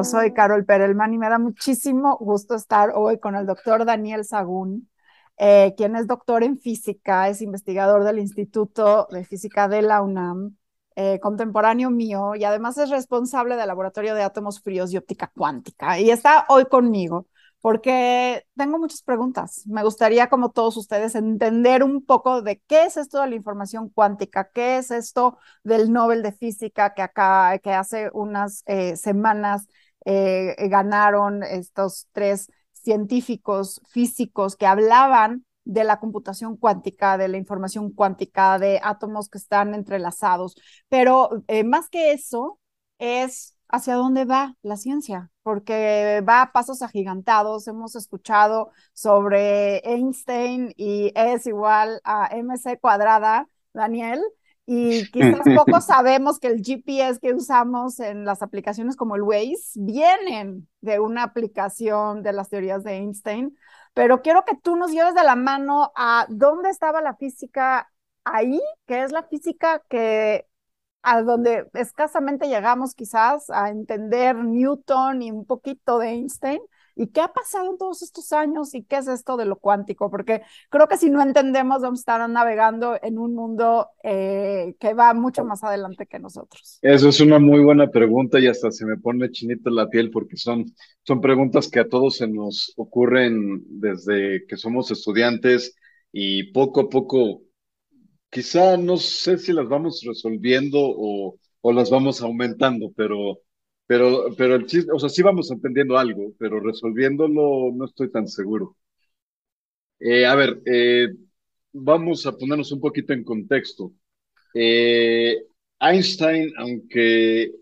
Yo soy Carol Perelman y me da muchísimo gusto estar hoy con el doctor Daniel Sagún, eh, quien es doctor en física, es investigador del Instituto de Física de la UNAM, eh, contemporáneo mío y además es responsable del Laboratorio de Átomos Fríos y Óptica Cuántica. Y está hoy conmigo porque tengo muchas preguntas. Me gustaría, como todos ustedes, entender un poco de qué es esto de la información cuántica, qué es esto del Nobel de Física que acá, que hace unas eh, semanas eh, ganaron estos tres científicos físicos que hablaban de la computación cuántica, de la información cuántica, de átomos que están entrelazados. Pero eh, más que eso, es hacia dónde va la ciencia, porque va a pasos agigantados. Hemos escuchado sobre Einstein y es igual a mc cuadrada, Daniel, y quizás poco sabemos que el GPS que usamos en las aplicaciones como el Waze vienen de una aplicación de las teorías de Einstein, pero quiero que tú nos lleves de la mano a dónde estaba la física ahí, que es la física que a donde escasamente llegamos quizás a entender Newton y un poquito de Einstein. ¿Y qué ha pasado en todos estos años? ¿Y qué es esto de lo cuántico? Porque creo que si no entendemos, vamos a estar navegando en un mundo eh, que va mucho más adelante que nosotros. Eso es una muy buena pregunta y hasta se me pone chinita la piel porque son, son preguntas que a todos se nos ocurren desde que somos estudiantes y poco a poco quizá no sé si las vamos resolviendo o, o las vamos aumentando, pero, pero, pero el chiste, o sea, sí vamos entendiendo algo, pero resolviéndolo no estoy tan seguro. Eh, a ver, eh, vamos a ponernos un poquito en contexto. Eh, Einstein, aunque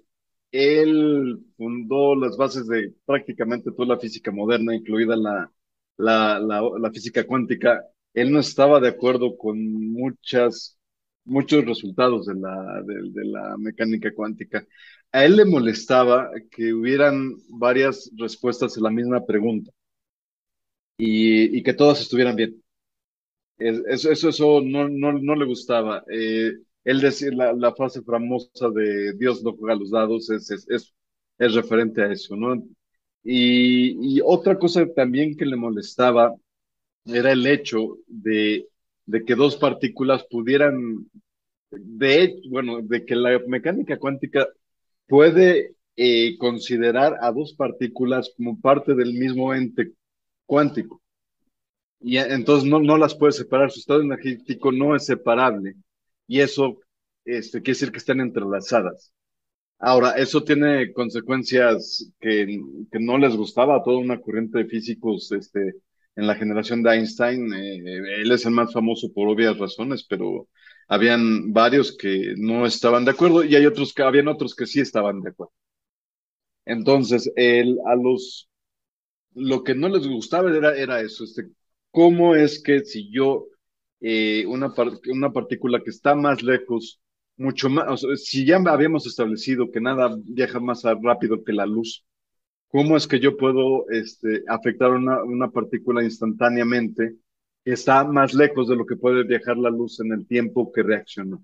él fundó las bases de prácticamente toda la física moderna, incluida la, la, la, la física cuántica, él no estaba de acuerdo con muchas, muchos resultados de la, de, la mecánica cuántica. A él le molestaba que hubieran varias respuestas a la misma pregunta y, que todas estuvieran bien. Eso, eso, eso no, no, no, le gustaba. Eh, él decía, la, la, frase famosa de Dios no juega los dados es, es, es, es referente a eso, ¿no? Y, y, otra cosa también que le molestaba era el hecho de, de que dos partículas pudieran, de bueno, de que la mecánica cuántica puede eh, considerar a dos partículas como parte del mismo ente cuántico. Y entonces no, no las puede separar, su estado energético no es separable. Y eso este, quiere decir que están entrelazadas. Ahora, eso tiene consecuencias que, que no les gustaba a toda una corriente de físicos este, en la generación de Einstein. Eh, él es el más famoso por obvias razones, pero habían varios que no estaban de acuerdo y hay otros que habían otros que sí estaban de acuerdo. Entonces, él, a los lo que no les gustaba era, era eso, este, cómo es que si yo eh, una, una partícula que está más lejos, mucho más, si ya habíamos establecido que nada viaja más rápido que la luz, ¿Cómo es que yo puedo este, afectar una, una partícula instantáneamente que está más lejos de lo que puede viajar la luz en el tiempo que reaccionó?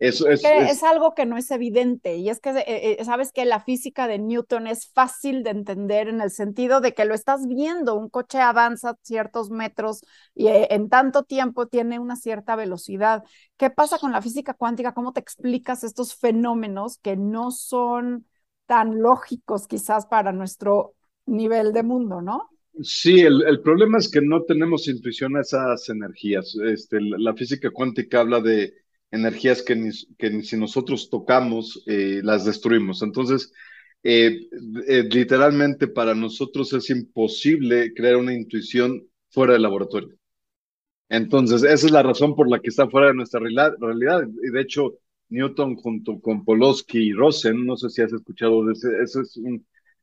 Eso es, es, algo que no es evidente y es que eh, eh, sabes que la física de Newton es fácil de entender en el sentido de que lo estás viendo, un coche avanza ciertos metros y eh, en tanto tiempo tiene una cierta velocidad. ¿Qué pasa con la física cuántica? ¿Cómo te explicas estos fenómenos que no son tan lógicos quizás para nuestro nivel de mundo, ¿no? Sí, el, problema es que no tenemos intuición a esas energías. Este, la física cuántica habla de energías que ni, si nosotros tocamos, eh, las destruimos. Entonces, eh, eh, literalmente para nosotros es imposible crear una intuición fuera del laboratorio. Entonces, esa es la razón por la que está fuera de nuestra realidad. Y de hecho, Newton junto con Poloski y Rosen, no sé si has escuchado ese,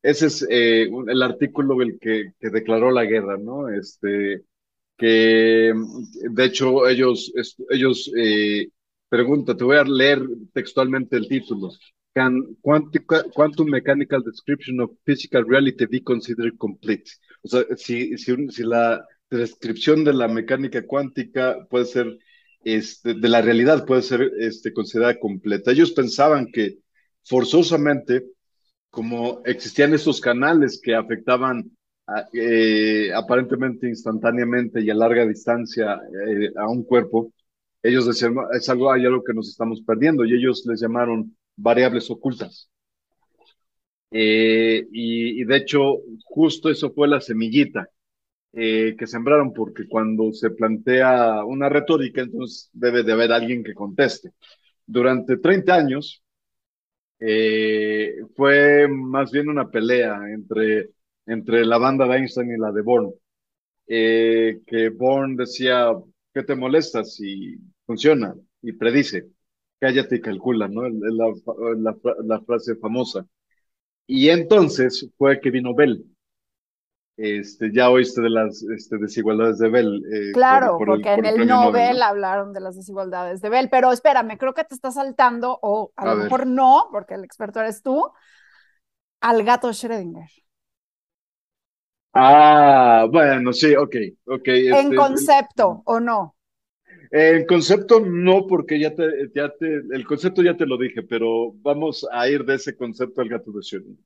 es, eh, el artículo el que, que, declaró la guerra, ¿no? Este, que de hecho ellos, ellos eh, preguntan, te voy a leer textualmente el título. Can quantum mechanical description of physical reality be considered complete? O sea, si, si, si la descripción de la mecánica cuántica puede ser este, de la realidad puede ser este, considerada completa. Ellos pensaban que forzosamente como existían esos canales que afectaban eh, aparentemente instantáneamente y a larga distancia eh, a un cuerpo, ellos decían, es algo, hay algo que nos estamos perdiendo y ellos les llamaron variables ocultas. Eh, y, de hecho, justo eso fue la semillita que sembraron, porque cuando se plantea una retórica, entonces debe de haber alguien que conteste. Durante 30 años, fue más bien una pelea entre entre la banda de Einstein y la de Born, eh, que Born decía, ¿qué te molesta si funciona? Y predice, cállate y calcula, ¿no? La, la, la, frase famosa. Y entonces fue que vino Bell. Este, ya oíste de las este, desigualdades de Bell. Eh, claro, porque en el, Nobel, hablaron de las desigualdades de Bell, pero espérame, creo que te está saltando, o a, lo mejor no, porque el experto eres tú, al gato Schrödinger. Ah, bueno, sí, ok, ok. ¿En este, concepto o no? En concepto no, porque ya te, ya te, el concepto ya te lo dije, pero vamos a ir de ese concepto al gato de Schrödinger.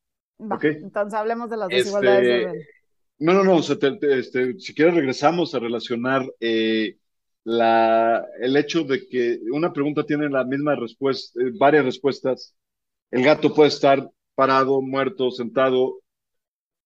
Okay. Entonces hablemos de las desigualdades de este, No, no, no, este, si quieres regresamos a relacionar eh, la, el hecho de que una pregunta tiene la misma respuesta, eh, varias respuestas. El gato puede estar parado, muerto, sentado,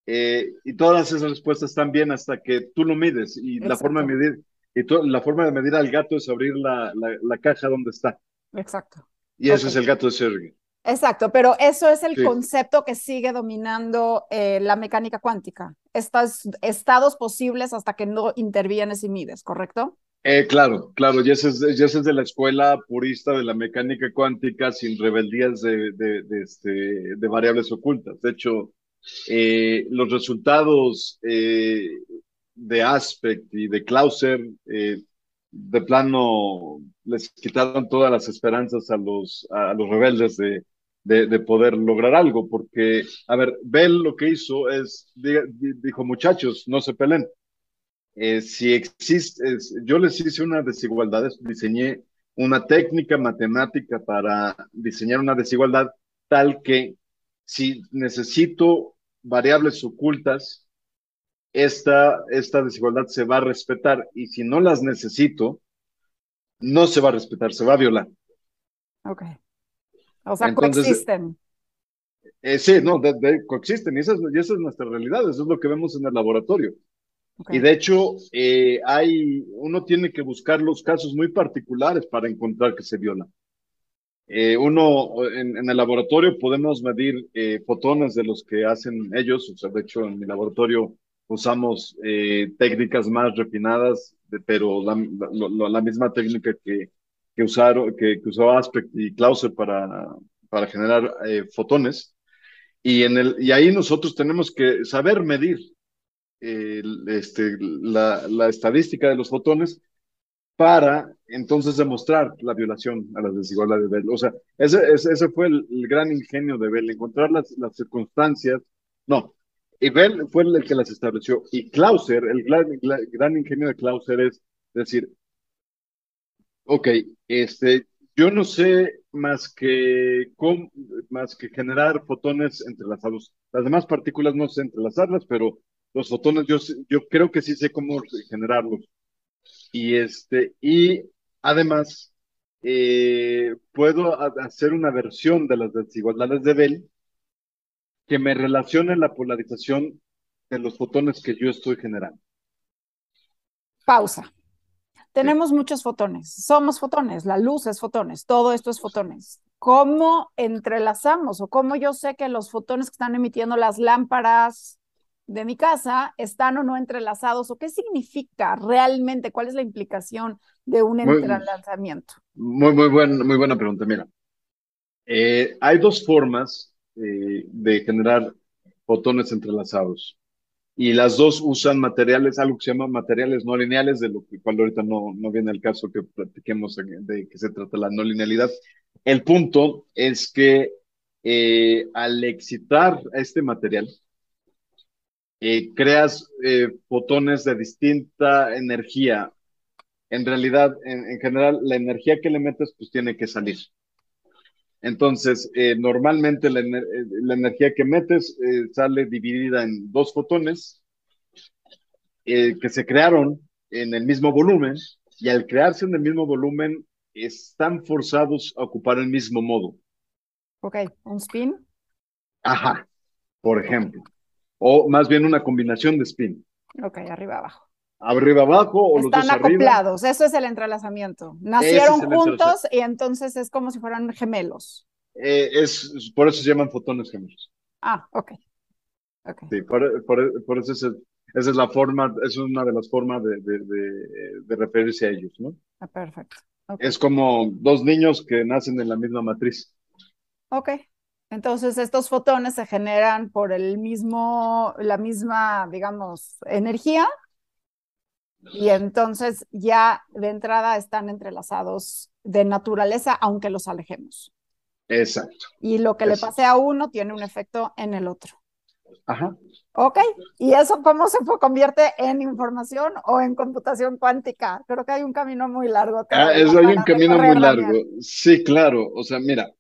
eh, y todas esas respuestas están bien hasta que tú lo mides y la forma de medir y la forma de medir al gato es abrir la, la, caja donde está. Exacto. Y ese es el gato de Sergey. Exacto, pero eso es el concepto que sigue dominando eh, la mecánica cuántica. Estos estados posibles hasta que no intervienes y mides, ¿correcto? Eh, claro, claro, y ese, es, ya es de la escuela purista de la mecánica cuántica sin rebeldías de, de, de, este, de variables ocultas. De hecho, eh, los resultados eh, de Aspect y de Clauser de plano les quitaron todas las esperanzas a los, a los rebeldes de, de, poder lograr algo, porque, a ver, Bell lo que hizo es, dijo, muchachos, no se peleen. si existe, yo les hice una desigualdad, diseñé una técnica matemática para diseñar una desigualdad tal que si necesito variables ocultas, esta, esta desigualdad se va a respetar y si no las necesito, no se va a respetar, se va a violar. Ok. O sea, coexisten. Eh, sí, no, coexisten y esa, es, esa, es, nuestra realidad, eso es lo que vemos en el laboratorio. Y de hecho, eh, hay, uno tiene que buscar los casos muy particulares para encontrar que se viola. Eh, uno, en, el laboratorio podemos medir eh, fotones de los que hacen ellos, o sea, de hecho en mi laboratorio usamos eh, técnicas más refinadas, pero la, la, misma técnica que, que, usaron, que, que, usó Aspect y Clauser para, para generar fotones. Y, en el, y ahí nosotros tenemos que saber medir este, la, la estadística de los fotones para entonces demostrar la violación a las desigualdades de Bell. O sea, ese, ese, fue el, gran ingenio de Bell, encontrar las, las circunstancias. No, y Bell fue el que las estableció. Y Clauser, el gran, ingenio de Clauser es decir, ok, este, yo no sé más que, más que generar fotones entrelazados. Las demás partículas no sé entrelazarlas, pero los fotones yo, yo creo que sí sé cómo generarlos. Y, este, y además, eh, puedo hacer una versión de las desigualdades de Bell que me relacione la polarización de los fotones que yo estoy generando. Pausa. Tenemos muchos fotones, somos fotones, la luz es fotones, todo esto es fotones. ¿Cómo entrelazamos o cómo yo sé que los fotones que están emitiendo las lámparas, de mi casa están o no entrelazados o qué significa realmente, cuál es la implicación de un entrelazamiento. Muy, muy, muy buena pregunta. Mira, eh, hay dos formas eh, de generar fotones entrelazados y las dos usan materiales, algo que se llama materiales no lineales, de lo cual ahorita no, no viene el caso que platiquemos de qué se trata la no linealidad. El punto es que eh, al excitar este material, eh, creas eh, fotones de distinta energía. En realidad, en, general, la energía que le metes, pues tiene que salir. Entonces, eh, normalmente la, energía que metes sale dividida en dos fotones que se crearon en el mismo volumen y al crearse en el mismo volumen están forzados a ocupar el mismo modo. Ok, un spin. Ajá, por ejemplo. O más bien una combinación de spin. Ok, arriba abajo. Arriba abajo o Están los dos acoplados, eso es el entrelazamiento. Nacieron juntos y entonces es como si fueran gemelos. Eh, es, por eso se llaman fotones gemelos. Ah, ok. okay. Sí, por, por, eso es esa es la forma, es una de las formas de, de, de, referirse a ellos, ¿no? Ah, perfecto. Es como dos niños que nacen en la misma matriz. Ok, entonces, estos fotones se generan por el mismo, la misma, digamos, energía. Y entonces ya de entrada están entrelazados de naturaleza, aunque los alejemos. Exacto. Y lo que le pase a uno tiene un efecto en el otro. Ajá. Ok, ¿y eso cómo se convierte en información o en computación cuántica? Creo que hay un camino muy largo. Ah, eso hay un camino muy largo. Sí, claro. O sea, mira,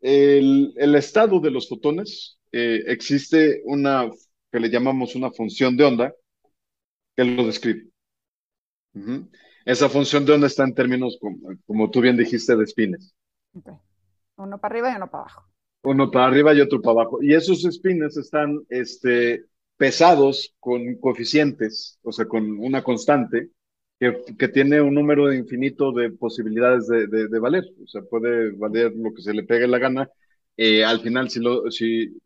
el, estado de los fotones, eh, existe una que le llamamos una función de onda que lo describe. Esa función de onda está en términos, como, como tú bien dijiste, de spines. Uno para arriba y uno para abajo. Uno para arriba y otro para abajo. Y esos spines están este, pesados con coeficientes, o sea, con una constante, que, tiene un número infinito de posibilidades de, de, valer. O sea, puede valer lo que se le pegue la gana. Eh, al final, si lo, si,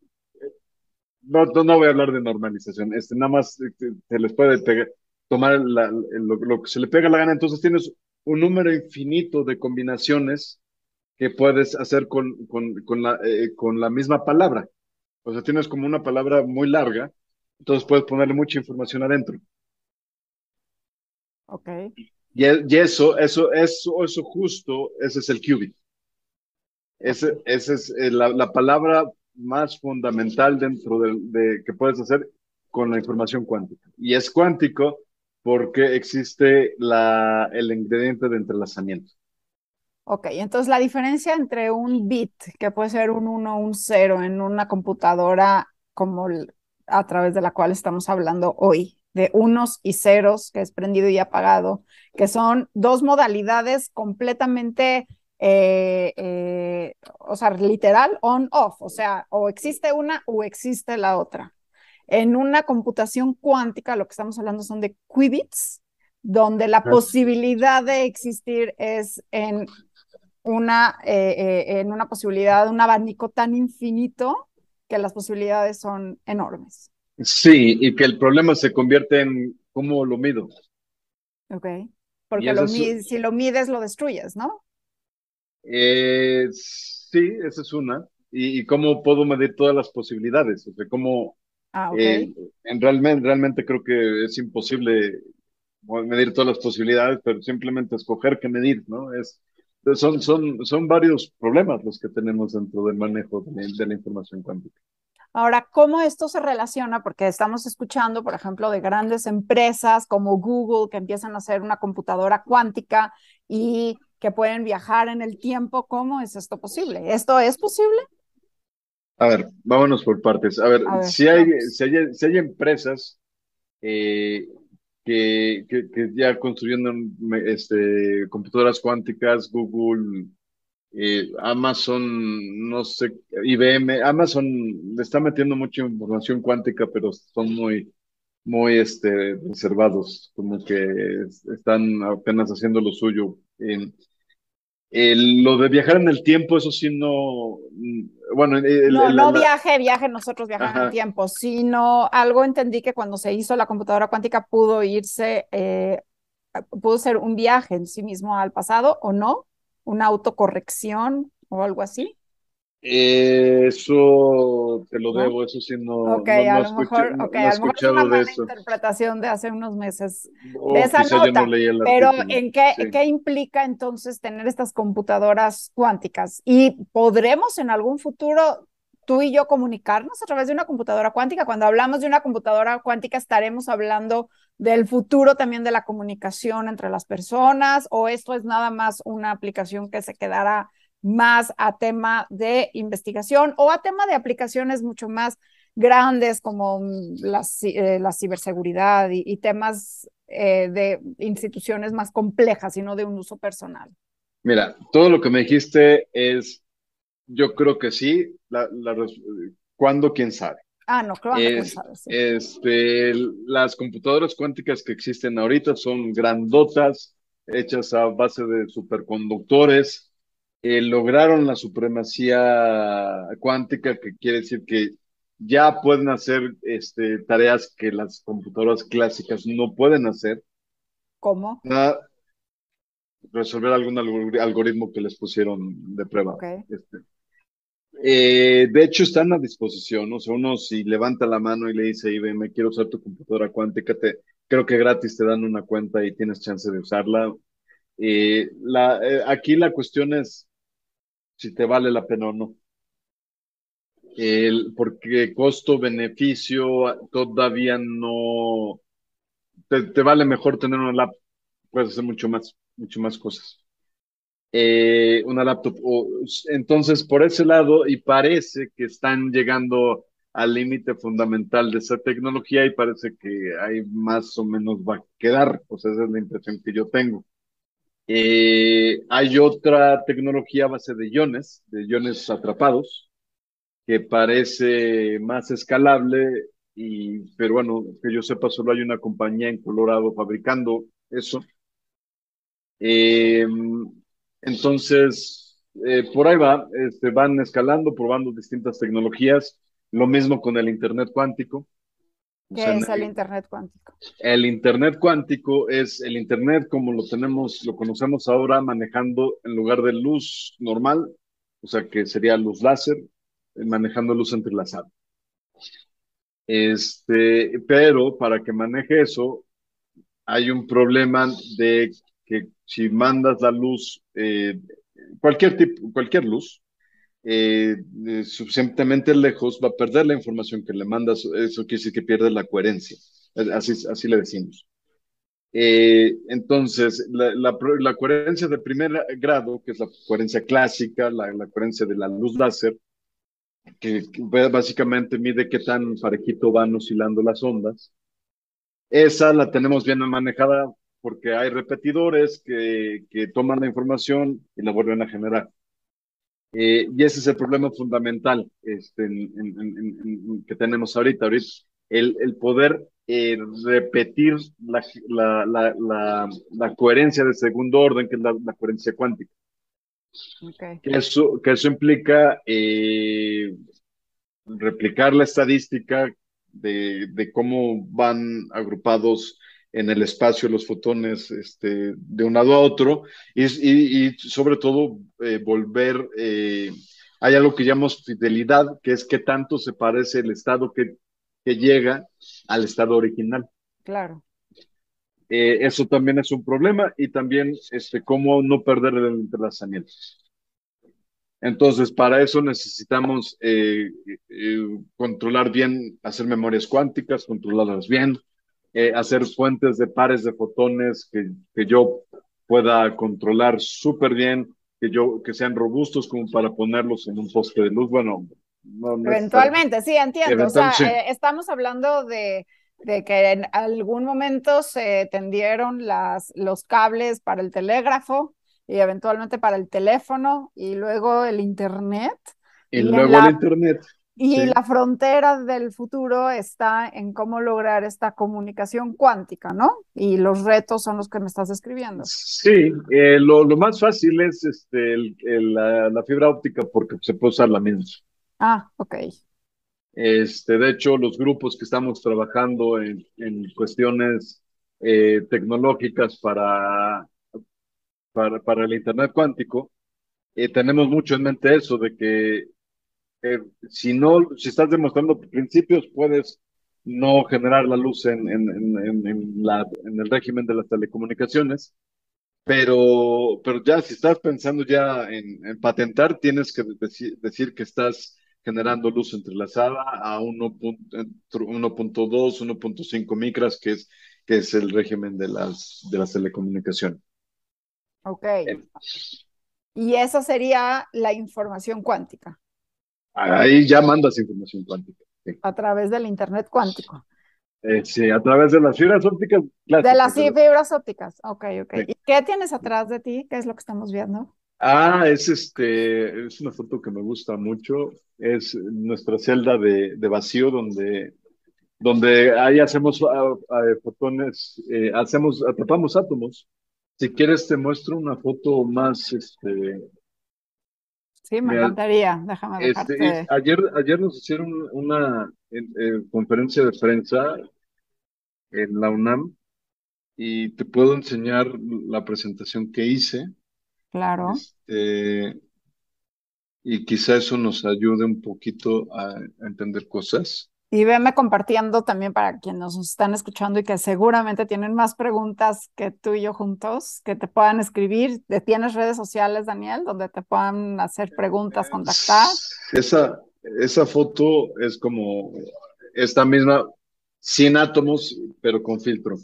no, no, voy a hablar de normalización, este, nada más este, se les puede pegar, tomar la, lo, que se le pega la gana, entonces tienes un número infinito de combinaciones que puedes hacer con, con, con, la, eh, con la misma palabra. O sea, tienes como una palabra muy larga, entonces puedes ponerle mucha información adentro. Ok. Y, eso, eso, eso, eso justo, ese es el qubit. Ese, ese es eh, la, la, palabra más fundamental dentro de, de, que puedes hacer con la información cuántica. Y es cuántico porque existe la, el ingrediente de entrelazamiento. Ok, entonces la diferencia entre un bit, que puede ser un 1 o un 0 en una computadora como a través de la cual estamos hablando hoy, de unos y ceros, que es prendido y apagado, que son dos modalidades completamente, eh, eh, o sea, literal on-off, o sea, o existe una o existe la otra. En una computación cuántica, lo que estamos hablando son de qubits, donde la posibilidad de existir es en una, eh, en una posibilidad, un abanico tan infinito que las posibilidades son enormes. Sí, y que el problema se convierte en cómo lo mido. Ok, porque lo si lo mides lo destruyes, ¿no? Eh, sí, esa es una. Y, cómo puedo medir todas las posibilidades, o sea, cómo... Ah, okay. Eh, en realmente, realmente creo que es imposible medir todas las posibilidades, pero simplemente escoger qué medir, ¿no? Es, son, son, son varios problemas los que tenemos dentro del manejo de la información cuántica. Ahora, ¿cómo esto se relaciona? Porque estamos escuchando, por ejemplo, de grandes empresas como Google que empiezan a hacer una computadora cuántica y que pueden viajar en el tiempo. ¿Cómo es esto posible? ¿Esto es posible? A ver, vámonos por partes. A ver, si, hay, si, hay, si, hay, empresas eh, que, que, que, ya construyendo este, computadoras cuánticas, Google, eh, Amazon, no sé, IBM, Amazon le está metiendo mucha información cuántica, pero son muy, muy este, reservados, como que están apenas haciendo lo suyo. Lo de viajar en el tiempo, eso sí no, mm, bueno. no, no viaje, viaje, nosotros viajamos en el tiempo, sino algo entendí que cuando se hizo la computadora cuántica pudo irse, eh, pudo ser un viaje en sí mismo al pasado o no una autocorrección o algo así? Eso te lo debo, eso sí no. Ok, a lo mejor, okay, a lo mejor es una mala interpretación de hace unos meses de esa nota. pero ¿en qué, qué implica entonces tener estas computadoras cuánticas? ¿Y podremos en algún futuro tú y yo comunicarnos a través de una computadora cuántica? Cuando hablamos de una computadora cuántica, estaremos hablando del futuro también de la comunicación entre las personas o esto es nada más una aplicación que se quedará más a tema de investigación o a tema de aplicaciones mucho más grandes como mm, la, eh, la ciberseguridad y, temas eh, de instituciones más complejas y no de un uso personal? Mira, todo lo que me dijiste es, yo creo que sí, la, ¿cuándo? ¿Quién sabe? Ah, no, claro, quién sabe. Este, las computadoras cuánticas que existen ahorita son grandotas, hechas a base de superconductores, eh, lograron la supremacía cuántica, que quiere decir que ya pueden hacer este, tareas que las computadoras clásicas no pueden hacer. ¿Cómo? resolver algún algoritmo que les pusieron de prueba. Este, eh, de hecho, están a disposición, O sea, uno si levanta la mano y le dice, me quiero usar tu computadora cuántica, te, creo que gratis te dan una cuenta y tienes chance de usarla. Eh, la, eh, aquí la cuestión es si te vale la pena o no. El, porque costo-beneficio todavía no te, vale mejor tener una laptop, puedes hacer mucho más, mucho más cosas. Eh, una laptop. entonces, por ese lado, y parece que están llegando al límite fundamental de esa tecnología y parece que ahí más o menos va a quedar, pues esa es la impresión que yo tengo. Eh, hay otra tecnología a base de iones, de iones atrapados, que parece más escalable, y, pero bueno, que yo sepa, solo hay una compañía en Colorado fabricando eso. Eh, entonces, eh, por ahí va, este, van escalando, probando distintas tecnologías, lo mismo con el Internet cuántico. ¿Qué es el Internet cuántico? El Internet cuántico es el Internet como lo tenemos, lo conocemos ahora manejando en lugar de luz normal, o sea que sería luz láser, eh, manejando luz entrelazada. Este, pero para que maneje eso, hay un problema de que si mandas la luz, eh, cualquier tipo, cualquier luz, eh, eh, suficientemente lejos, va a perder la información que le mandas. Eso quiere decir que pierde la coherencia. Así, así le decimos. Eh, entonces, la, la, coherencia de primer grado, que es la coherencia clásica, la, coherencia de la luz láser, que, básicamente mide qué tan parejito van oscilando las ondas, esa la tenemos bien manejada porque hay repetidores que, que toman la información y la vuelven a generar. Eh, y ese es el problema fundamental este, que tenemos ahorita, ahorita el, el poder eh, repetir la, la, la, la, coherencia de segundo orden, que es la, coherencia cuántica. Okay. Que, eso, que eso implica eh, replicar la estadística de, de cómo van agrupados en el espacio los fotones este, de un lado a otro y, y, sobre todo eh, volver, eh, hay algo que llamamos fidelidad, que es que tanto se parece el estado que, que llega al estado original. Claro. Eh, eso también es un problema y también este, cómo no perder el entrelazamiento. Entonces, para eso necesitamos controlar bien, hacer memorias cuánticas, controlarlas bien, eh, hacer fuentes de pares de fotones que, que yo pueda controlar súper bien, que, yo, que sean robustos como para ponerlos en un poste de luz. Bueno, eventualmente, sí, entiendo. o sea, eh, estamos hablando de, de, que en algún momento se tendieron las, los cables para el telégrafo y eventualmente para el teléfono y luego el Internet. Y, luego el Internet. Y la frontera del futuro está en cómo lograr esta comunicación cuántica, ¿no? Y los retos son los que me estás describiendo. Sí, eh, lo, lo, más fácil es este, el, la, fibra óptica porque se puede usar la misma. Ah, ok. Este, de hecho, los grupos que estamos trabajando en, en cuestiones eh, tecnológicas para, para, para, el Internet cuántico, eh, tenemos mucho en mente eso, de que eh, si no, si estás demostrando principios, puedes no generar la luz en, en, en, en, la, en el régimen de las telecomunicaciones, pero, pero ya si estás pensando ya en, patentar, tienes que decir, decir, que estás generando luz entrelazada a 1.2, 1.5 micras, que es, que es el régimen de las, de las telecomunicaciones. Ok. Y esa sería la información cuántica. Ahí ya mandas información cuántica. A través del Internet cuántico. Eh, sí, a través de las fibras ópticas. De las fibras ópticas, ok, ok. ¿Y qué tienes atrás de ti? ¿Qué es lo que estamos viendo? Ah, es este, es una foto que me gusta mucho. Es nuestra celda de, de vacío donde, donde ahí hacemos ah, fotones, eh, hacemos, atrapamos átomos. Si quieres te muestro una foto más, este, Sí, me encantaría, déjame este, ayer, ayer nos hicieron una eh, conferencia de prensa en la UNAM y te puedo enseñar la presentación que hice. Claro. Este, y quizá eso nos ayude un poquito a, entender cosas. Y veme compartiendo también para quienes nos están escuchando y que seguramente tienen más preguntas que tú y yo juntos, que te puedan escribir. ¿Tienes redes sociales, Daniel, donde te puedan hacer preguntas, contactar? Esa, esa foto es como esta misma, 100 átomos, pero con filtro.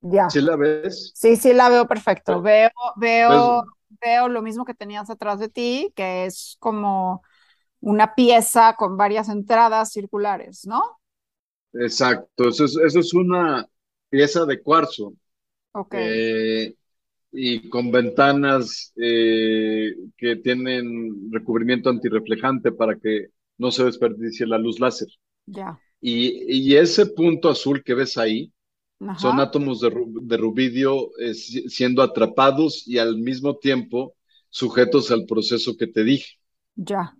Ya. ¿Sí la ves? Sí, sí la veo perfecto. Veo, veo, pues veo lo mismo que tenías atrás de ti, que es como una pieza con varias entradas circulares, ¿no? Exacto, eso es, una pieza de cuarzo. Ok. Eh, y con ventanas eh, que tienen recubrimiento antirreflejante para que no se desperdicie la luz láser. Ya. Y, ese punto azul que ves ahí son átomos de, de rubidio eh, siendo atrapados y al mismo tiempo sujetos al proceso que te dije. Ya.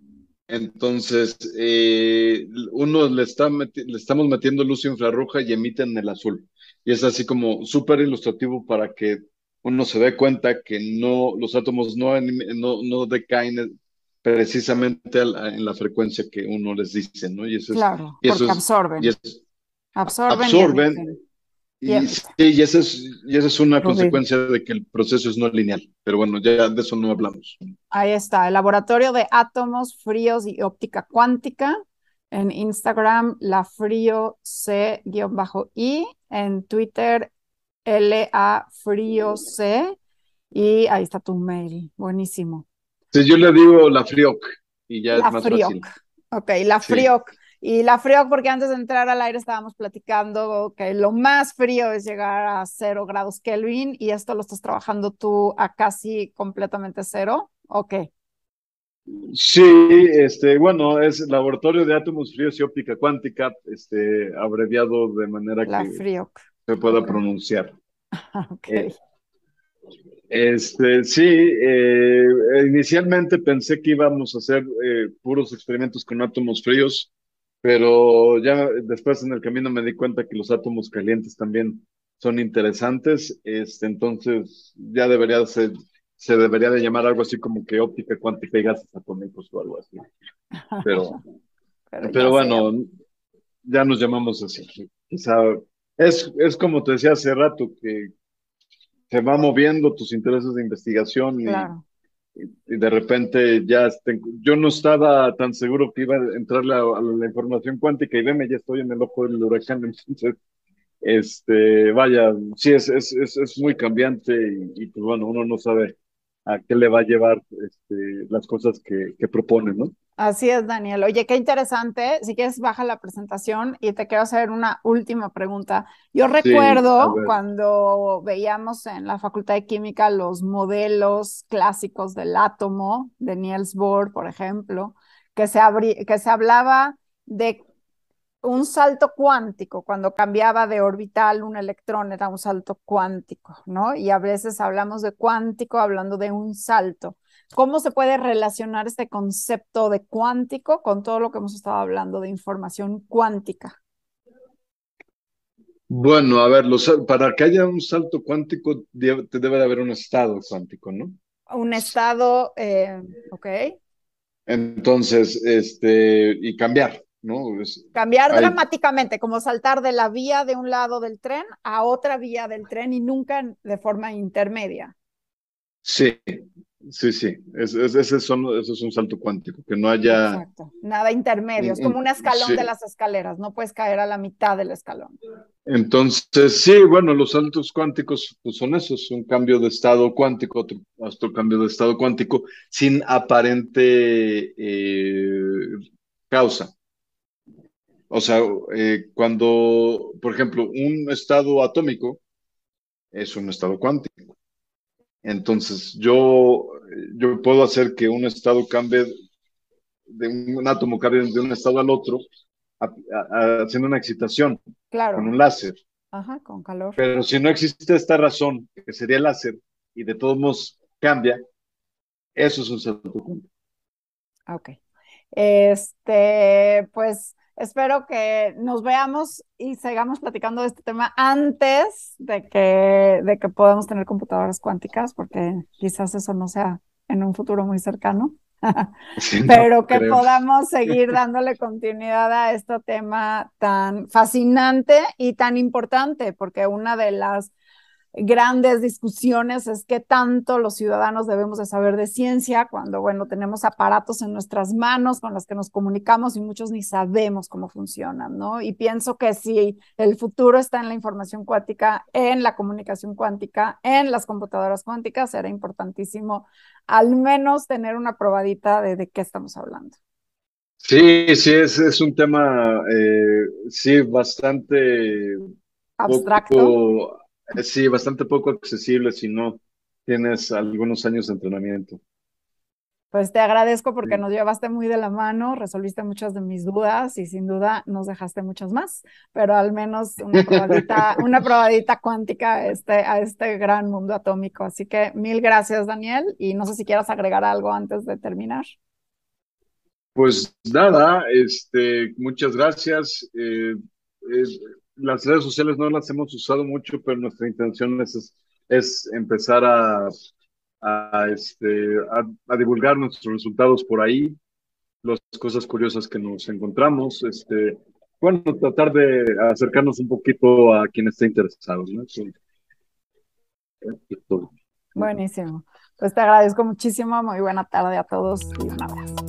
Entonces, eh, uno le, está le estamos metiendo luz infrarroja y emiten el azul. Y es así como súper ilustrativo para que uno se dé cuenta que no, los átomos no, no, no decaen precisamente en la frecuencia que uno les dice, ¿no? Y eso claro, porque absorben. absorben. Absorben. Y, y, esa es, y esa es una consecuencia de que el proceso es no lineal. Pero bueno, ya de eso no hablamos. Ahí está, el laboratorio de átomos fríos y óptica cuántica. En Instagram, la frío C-I. En Twitter, LA frío C. Y ahí está tu mail. Buenísimo. Sí, yo le digo la FRIOC y ya es más fácil. Ok, la FRIOC. Y la FRIOC, porque antes de entrar al aire estábamos platicando que lo más frío es llegar a cero grados Kelvin y esto lo estás trabajando tú a casi completamente cero. Ok. Sí, este, bueno, es Laboratorio de Átomos Fríos y Óptica Cuántica, este, abreviado de manera la que FRIOC. se pueda pronunciar. ok. Eh, este, sí, eh, inicialmente pensé que íbamos a hacer eh, puros experimentos con átomos fríos, pero ya después en el camino me di cuenta que los átomos calientes también son interesantes, este, entonces ya debería ser, se debería de llamar algo así como que óptica cuántica y gases atómicos o algo así. Pero, pero, bueno, ya nos llamamos así. Quizá es, es como te decía hace rato, que se va moviendo tus intereses de investigación y, y, de repente ya yo no estaba tan seguro que iba a entrar a la información cuántica y veme, ya estoy en el ojo del huracán, entonces, este, vaya, sí, es, es, es, es muy cambiante y, pues bueno, uno no sabe a qué le va a llevar este, las cosas que, que propone, ¿no? Así es, Daniel. Oye, qué interesante. Si quieres, baja la presentación y te quiero hacer una última pregunta. Yo recuerdo cuando veíamos en la Facultad de Química los modelos clásicos del átomo de Niels Bohr, por ejemplo, que se, que se hablaba de un salto cuántico, cuando cambiaba de orbital un electrón era un salto cuántico, ¿no? Y a veces hablamos de cuántico hablando de un salto. ¿Cómo se puede relacionar este concepto de cuántico con todo lo que hemos estado hablando de información cuántica? Bueno, a ver, para que haya un salto cuántico debe, debe de haber un estado cuántico, ¿no? Un estado, eh, ok. Entonces, este, y cambiar, ¿no? cambiar dramáticamente, como saltar de la vía de un lado del tren a otra vía del tren y nunca de forma intermedia. Sí, Sí, sí, ese, es, es un salto cuántico, que no haya... Exacto, nada intermedio, es como un escalón de las escaleras, no puedes caer a la mitad del escalón. Entonces, sí, bueno, los saltos cuánticos pues son esos, un cambio de estado cuántico, otro, otro cambio de estado cuántico, sin aparente eh, causa. O sea, eh, cuando, por ejemplo, un estado atómico es un estado cuántico. Entonces, yo, yo puedo hacer que un estado cambie, de un, átomo cambie de un estado al otro, haciendo una excitación con un láser. Ajá, con calor. Pero si no existe esta razón, que sería el láser, y de todos modos cambia, eso es un salto cuántico. Ok. Este, pues espero que nos veamos y sigamos platicando de este tema antes de que, de que podamos tener computadoras cuánticas, porque quizás eso no sea en un futuro muy cercano. pero que podamos seguir dándole continuidad a este tema tan fascinante y tan importante, porque una de las grandes discusiones es qué tanto los ciudadanos debemos de saber de ciencia cuando, bueno, tenemos aparatos en nuestras manos con los que nos comunicamos y muchos ni sabemos cómo funcionan, ¿no? Y pienso que si el futuro está en la información cuántica, en la comunicación cuántica, en las computadoras cuánticas, será importantísimo al menos tener una probadita de, de qué estamos hablando. Sí, sí, es, es un tema, eh, sí, bastante abstracto. Sí, bastante poco accesible si no tienes algunos años de entrenamiento. Pues te agradezco porque nos llevaste muy de la mano, resolviste muchas de mis dudas y sin duda nos dejaste muchas más, pero al menos una probadita, una probadita cuántica a este, a este gran mundo atómico. Así que mil gracias, Daniel, y no sé si quieras agregar algo antes de terminar. Pues nada, este, muchas gracias. Eh, las redes sociales no las hemos usado mucho, pero nuestra intención es, es empezar a, a, este, a, divulgar nuestros resultados por ahí, las cosas curiosas que nos encontramos, este, bueno, tratar de acercarnos un poquito a quien esté interesado. ¿no? Buenísimo. Pues te agradezco muchísimo, muy buena tarde a todos y un abrazo.